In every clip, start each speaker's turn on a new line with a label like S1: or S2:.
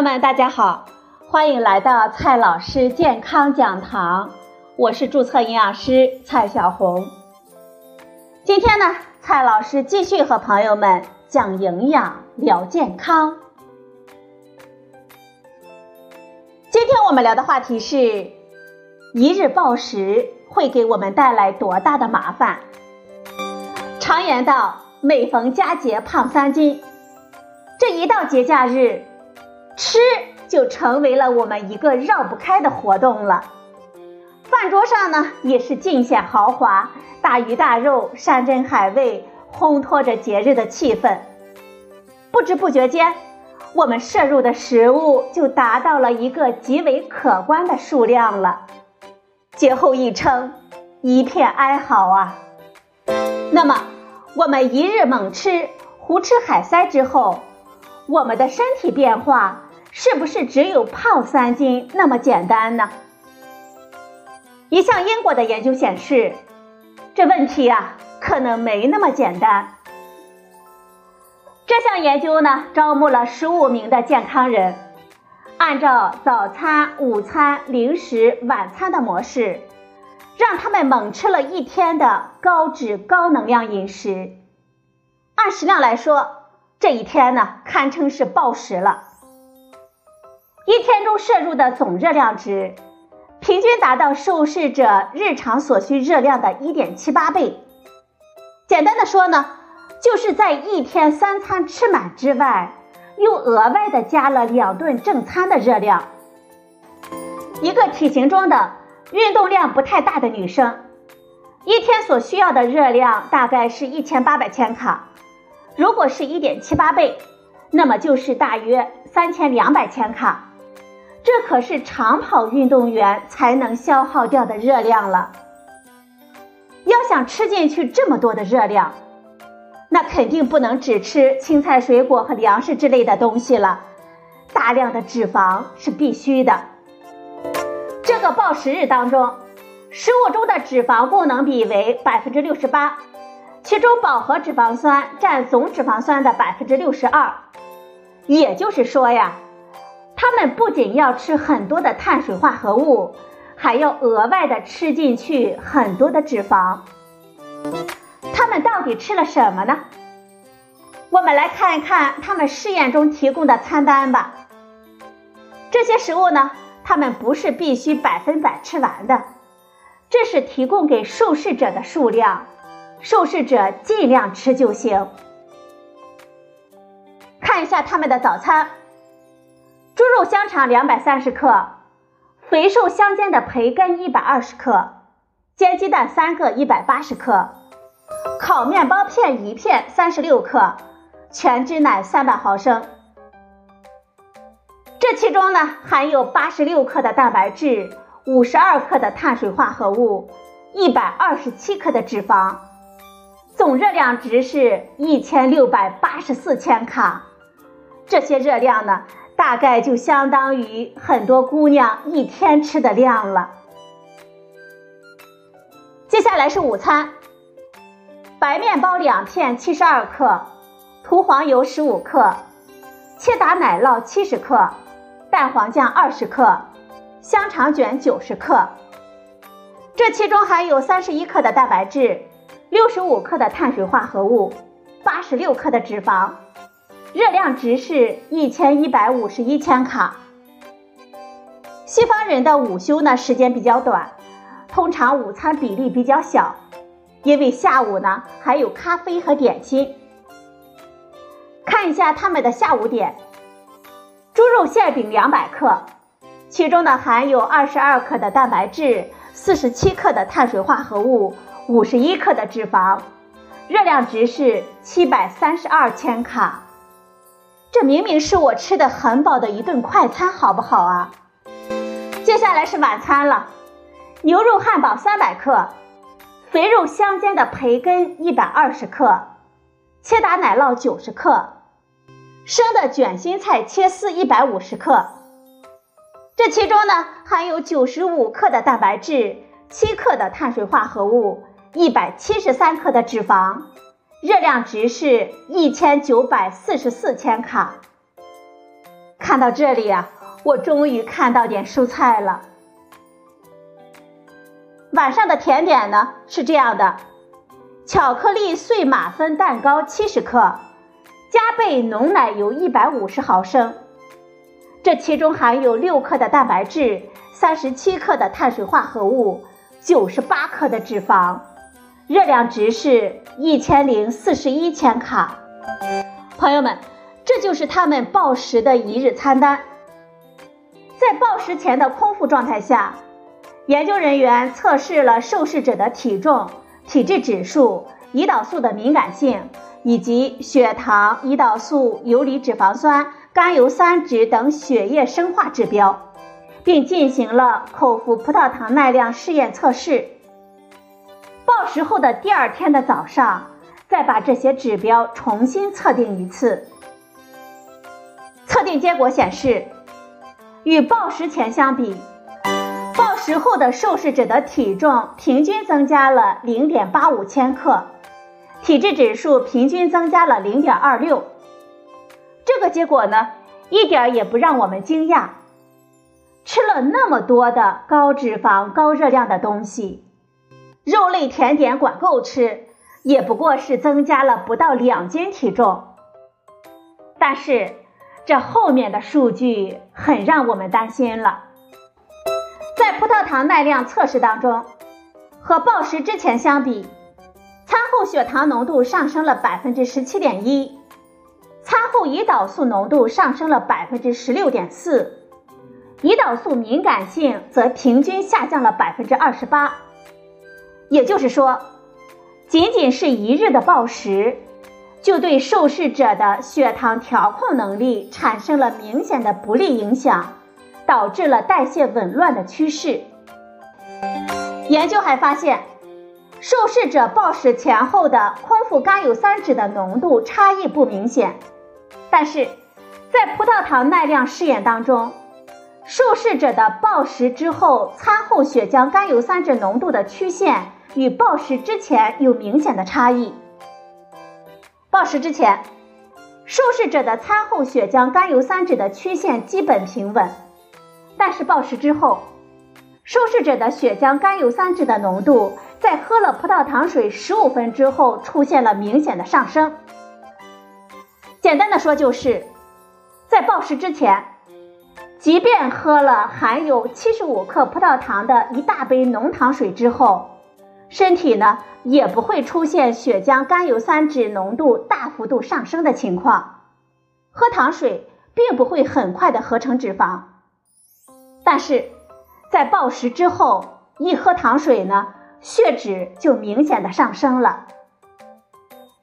S1: 友们，大家好，欢迎来到蔡老师健康讲堂，我是注册营养师蔡小红。今天呢，蔡老师继续和朋友们讲营养、聊健康。今天我们聊的话题是：一日暴食会给我们带来多大的麻烦？常言道，每逢佳节胖三斤。这一到节假日，吃就成为了我们一个绕不开的活动了。饭桌上呢，也是尽显豪华，大鱼大肉、山珍海味，烘托着节日的气氛。不知不觉间，我们摄入的食物就达到了一个极为可观的数量了。节后一称，一片哀嚎啊！那么，我们一日猛吃、胡吃海塞之后，我们的身体变化是不是只有胖三斤那么简单呢？一项英国的研究显示，这问题啊可能没那么简单。这项研究呢，招募了十五名的健康人，按照早餐、午餐、零食、晚餐的模式，让他们猛吃了一天的高脂高能量饮食。按食量来说，这一天呢，堪称是暴食了。一天中摄入的总热量值，平均达到受试者日常所需热量的1.78倍。简单的说呢，就是在一天三餐吃满之外，又额外的加了两顿正餐的热量。一个体型中的运动量不太大的女生，一天所需要的热量大概是一千八百千卡。如果是一点七八倍，那么就是大约三千两百千卡，这可是长跑运动员才能消耗掉的热量了。要想吃进去这么多的热量，那肯定不能只吃青菜、水果和粮食之类的东西了，大量的脂肪是必须的。这个暴食日当中，食物中的脂肪功能比为百分之六十八。其中饱和脂肪酸占总脂肪酸的百分之六十二，也就是说呀，他们不仅要吃很多的碳水化合物，还要额外的吃进去很多的脂肪。他们到底吃了什么呢？我们来看一看他们试验中提供的餐单吧。这些食物呢，他们不是必须百分百吃完的，这是提供给受试者的数量。受试者尽量吃就行。看一下他们的早餐：猪肉香肠两百三十克，肥瘦相间的培根一百二十克，煎鸡蛋三个一百八十克，烤面包片一片三十六克，全脂奶三百毫升。这其中呢，含有八十六克的蛋白质，五十二克的碳水化合物，一百二十七克的脂肪。总热量值是一千六百八十四千卡，这些热量呢，大概就相当于很多姑娘一天吃的量了。接下来是午餐，白面包两片七十二克，涂黄油十五克，切达奶酪七十克，蛋黄酱二十克，香肠卷九十克，这其中含有三十一克的蛋白质。六十五克的碳水化合物，八十六克的脂肪，热量值是一千一百五十一千卡。西方人的午休呢时间比较短，通常午餐比例比较小，因为下午呢还有咖啡和点心。看一下他们的下午点：猪肉馅饼两百克，其中呢含有二十二克的蛋白质，四十七克的碳水化合物。五十一克的脂肪，热量值是七百三十二千卡。这明明是我吃的很饱的一顿快餐，好不好啊？接下来是晚餐了，牛肉汉堡三百克，肥肉相间的培根一百二十克，切达奶酪九十克，生的卷心菜切丝一百五十克。这其中呢，含有九十五克的蛋白质，七克的碳水化合物。一百七十三克的脂肪，热量值是一千九百四十四千卡。看到这里啊，我终于看到点蔬菜了。晚上的甜点呢是这样的：巧克力碎马芬蛋糕七十克，加倍浓奶油一百五十毫升。这其中含有六克的蛋白质，三十七克的碳水化合物，九十八克的脂肪，热量值是一千零四十一千卡。朋友们，这就是他们暴食的一日餐单。在暴食前的空腹状态下，研究人员测试了受试者的体重、体质指数、胰岛素的敏感性，以及血糖、胰岛素、游离脂肪酸。甘油三酯等血液生化指标，并进行了口服葡萄糖耐量试验测试。暴食后的第二天的早上，再把这些指标重新测定一次。测定结果显示，与暴食前相比，暴食后的受试者的体重平均增加了零点八五千克，体质指数平均增加了零点二六。这个结果呢，一点也不让我们惊讶。吃了那么多的高脂肪、高热量的东西，肉类甜点管够吃，也不过是增加了不到两斤体重。但是，这后面的数据很让我们担心了。在葡萄糖耐量测试当中，和暴食之前相比，餐后血糖浓度上升了百分之十七点一。餐后胰岛素浓度上升了百分之十六点四，胰岛素敏感性则平均下降了百分之二十八。也就是说，仅仅是一日的暴食，就对受试者的血糖调控能力产生了明显的不利影响，导致了代谢紊乱的趋势。研究还发现，受试者暴食前后的空腹甘油三酯的浓度差异不明显。但是，在葡萄糖耐量试验当中，受试者的暴食之后餐后血浆甘油三酯浓度的曲线与暴食之前有明显的差异。暴食之前，受试者的餐后血浆甘油三酯的曲线基本平稳，但是暴食之后，受试者的血浆甘油三酯的浓度在喝了葡萄糖水十五分之后出现了明显的上升。简单的说，就是在暴食之前，即便喝了含有七十五克葡萄糖的一大杯浓糖水之后，身体呢也不会出现血浆甘油三酯浓度大幅度上升的情况。喝糖水并不会很快的合成脂肪，但是在暴食之后，一喝糖水呢，血脂就明显的上升了。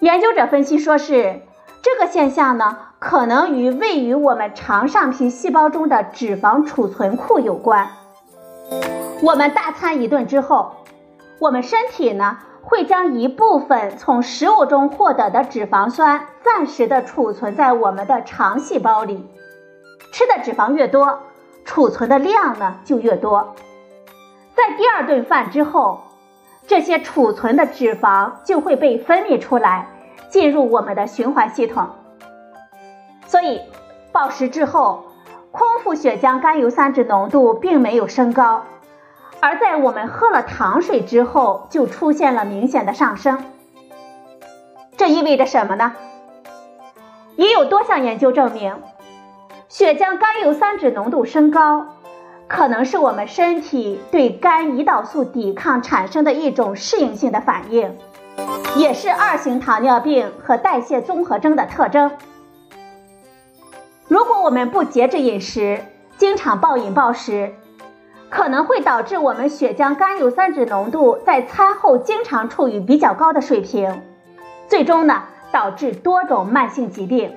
S1: 研究者分析说是。这个现象呢，可能与位于我们肠上皮细胞中的脂肪储存库有关。我们大餐一顿之后，我们身体呢会将一部分从食物中获得的脂肪酸暂时的储存在我们的肠细胞里。吃的脂肪越多，储存的量呢就越多。在第二顿饭之后，这些储存的脂肪就会被分泌出来。进入我们的循环系统，所以暴食之后，空腹血浆甘油三酯浓度并没有升高，而在我们喝了糖水之后，就出现了明显的上升。这意味着什么呢？也有多项研究证明，血浆甘油三酯浓度升高，可能是我们身体对肝胰岛素抵抗产生的一种适应性的反应。也是二型糖尿病和代谢综合征的特征。如果我们不节制饮食，经常暴饮暴食，可能会导致我们血浆甘油三酯浓度在餐后经常处于比较高的水平，最终呢导致多种慢性疾病。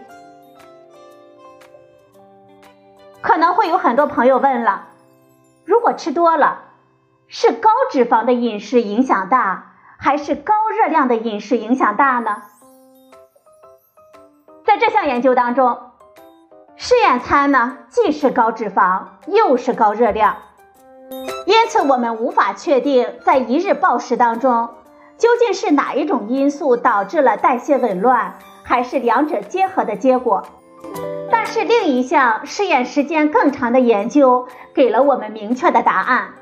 S1: 可能会有很多朋友问了：如果吃多了，是高脂肪的饮食影响大？还是高热量的饮食影响大呢？在这项研究当中，试验餐呢既是高脂肪又是高热量，因此我们无法确定在一日暴食当中究竟是哪一种因素导致了代谢紊乱，还是两者结合的结果。但是另一项试验时间更长的研究给了我们明确的答案：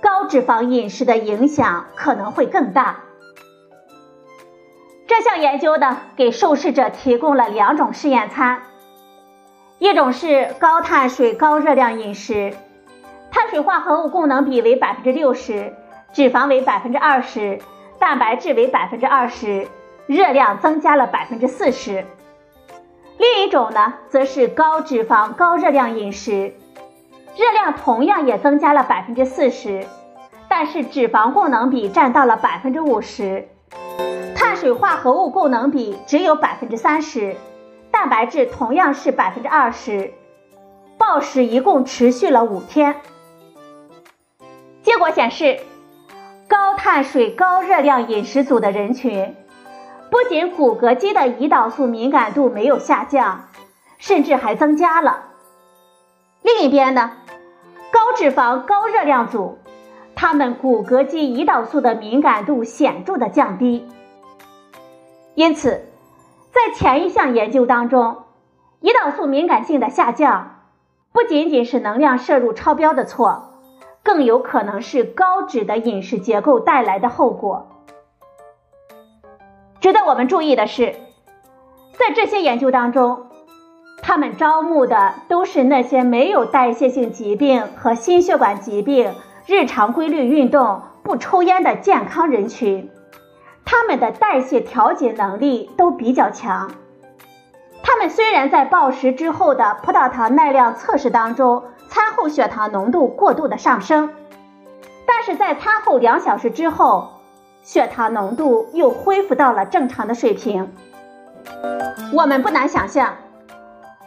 S1: 高脂肪饮食的影响可能会更大。这项研究呢，给受试者提供了两种试验餐，一种是高碳水高热量饮食，碳水化合物供能比为百分之六十，脂肪为百分之二十，蛋白质为百分之二十，热量增加了百分之四十。另一种呢，则是高脂肪高热量饮食，热量同样也增加了百分之四十，但是脂肪供能比占到了百分之五十。碳水化合物供能比只有百分之三十，蛋白质同样是百分之二十，暴食一共持续了五天。结果显示，高碳水高热量饮食组的人群，不仅骨骼肌的胰岛素敏感度没有下降，甚至还增加了。另一边呢，高脂肪高热量组，他们骨骼肌胰岛素的敏感度显著的降低。因此，在前一项研究当中，胰岛素敏感性的下降不仅仅是能量摄入超标的错，更有可能是高脂的饮食结构带来的后果。值得我们注意的是，在这些研究当中，他们招募的都是那些没有代谢性疾病和心血管疾病、日常规律运动、不抽烟的健康人群。他们的代谢调节能力都比较强。他们虽然在暴食之后的葡萄糖耐量测试当中，餐后血糖浓度过度的上升，但是在餐后两小时之后，血糖浓度又恢复到了正常的水平。我们不难想象，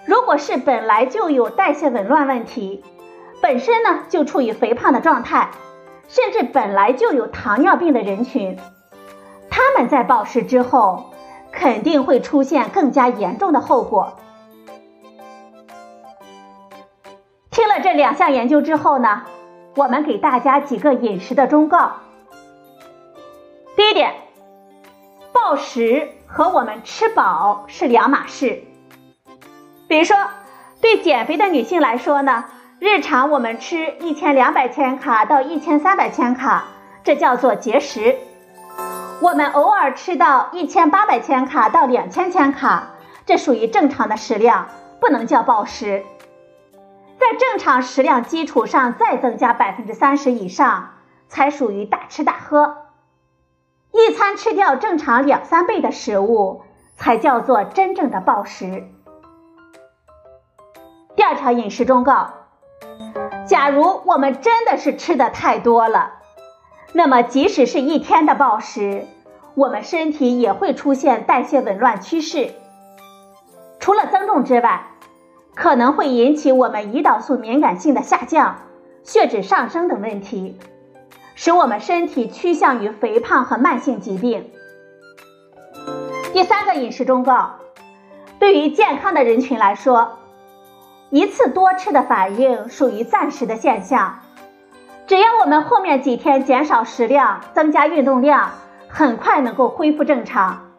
S1: 如果是本来就有代谢紊乱问题，本身呢就处于肥胖的状态，甚至本来就有糖尿病的人群。他们在暴食之后，肯定会出现更加严重的后果。听了这两项研究之后呢，我们给大家几个饮食的忠告。第一点，暴食和我们吃饱是两码事。比如说，对减肥的女性来说呢，日常我们吃一千两百千卡到一千三百千卡，这叫做节食。我们偶尔吃到一千八百千卡到两千千卡，这属于正常的食量，不能叫暴食。在正常食量基础上再增加百分之三十以上，才属于大吃大喝。一餐吃掉正常两三倍的食物，才叫做真正的暴食。第二条饮食忠告：假如我们真的是吃的太多了。那么，即使是一天的暴食，我们身体也会出现代谢紊乱趋势。除了增重之外，可能会引起我们胰岛素敏感性的下降、血脂上升等问题，使我们身体趋向于肥胖和慢性疾病。第三个饮食忠告：对于健康的人群来说，一次多吃的反应属于暂时的现象。只要我们后面几天减少食量，增加运动量，很快能够恢复正常。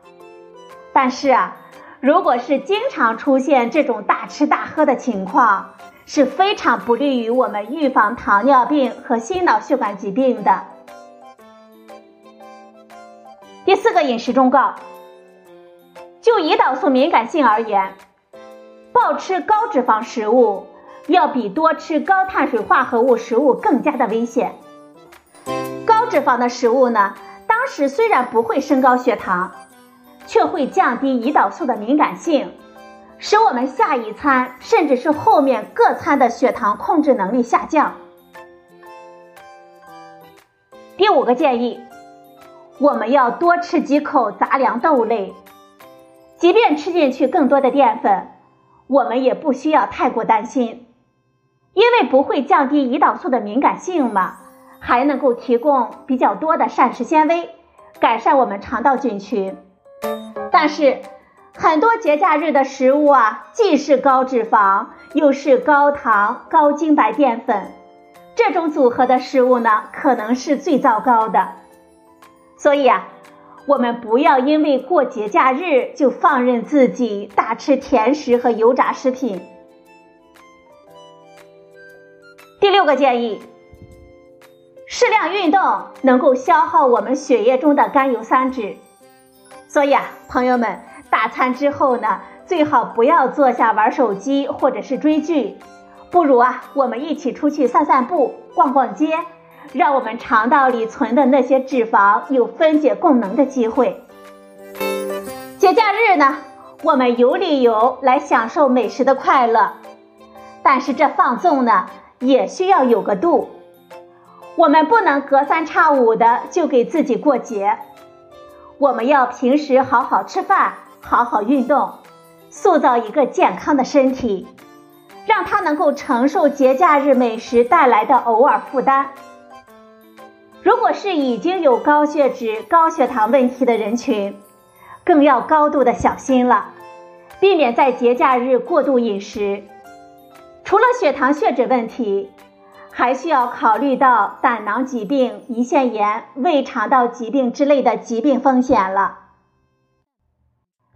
S1: 但是啊，如果是经常出现这种大吃大喝的情况，是非常不利于我们预防糖尿病和心脑血管疾病的。第四个饮食忠告：就胰岛素敏感性而言，暴吃高脂肪食物。要比多吃高碳水化合物食物更加的危险。高脂肪的食物呢，当时虽然不会升高血糖，却会降低胰岛素的敏感性，使我们下一餐甚至是后面各餐的血糖控制能力下降。第五个建议，我们要多吃几口杂粮豆类，即便吃进去更多的淀粉，我们也不需要太过担心。因为不会降低胰岛素的敏感性嘛，还能够提供比较多的膳食纤维，改善我们肠道菌群。但是很多节假日的食物啊，既是高脂肪，又是高糖、高精白淀粉，这种组合的食物呢，可能是最糟糕的。所以啊，我们不要因为过节假日就放任自己大吃甜食和油炸食品。第六个建议，适量运动能够消耗我们血液中的甘油三酯，所以啊，朋友们，大餐之后呢，最好不要坐下玩手机或者是追剧，不如啊，我们一起出去散散步、逛逛街。让我们肠道里存的那些脂肪有分解供能的机会。节假日呢，我们有理由来享受美食的快乐，但是这放纵呢，也需要有个度。我们不能隔三差五的就给自己过节，我们要平时好好吃饭，好好运动，塑造一个健康的身体，让它能够承受节假日美食带来的偶尔负担。如果是已经有高血脂、高血糖问题的人群，更要高度的小心了，避免在节假日过度饮食。除了血糖、血脂问题，还需要考虑到胆囊疾病、胰腺炎、胃肠道疾病之类的疾病风险了。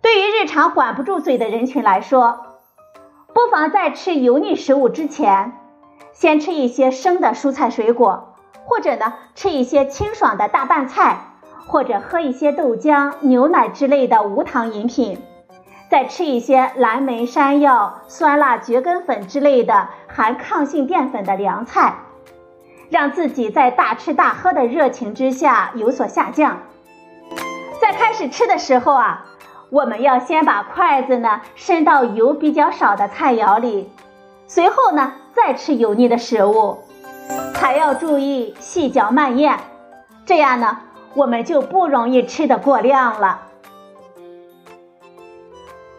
S1: 对于日常管不住嘴的人群来说，不妨在吃油腻食物之前，先吃一些生的蔬菜水果。或者呢，吃一些清爽的大拌菜，或者喝一些豆浆、牛奶之类的无糖饮品，再吃一些蓝莓、山药、酸辣蕨根粉之类的含抗性淀粉的凉菜，让自己在大吃大喝的热情之下有所下降。在开始吃的时候啊，我们要先把筷子呢伸到油比较少的菜肴里，随后呢再吃油腻的食物。还要注意细嚼慢咽，这样呢，我们就不容易吃的过量了。